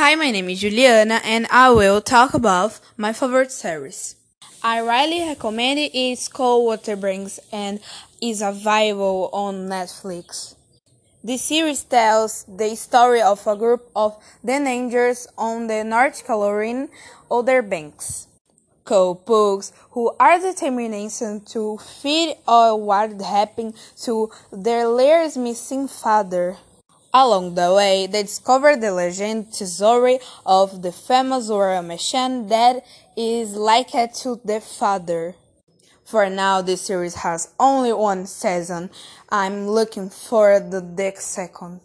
Hi, my name is Juliana and I will talk about my favorite series. I highly recommend it. It's called Outer Banks and is available on Netflix. The series tells the story of a group of teenagers on the North Carolina Outer Banks. Called Pogues, who are determined to find out what happened to their latest missing father. Along the way, they discover the legend story of the famous Royal Merchant that is likened to the father. For now, this series has only one season. I'm looking for the second.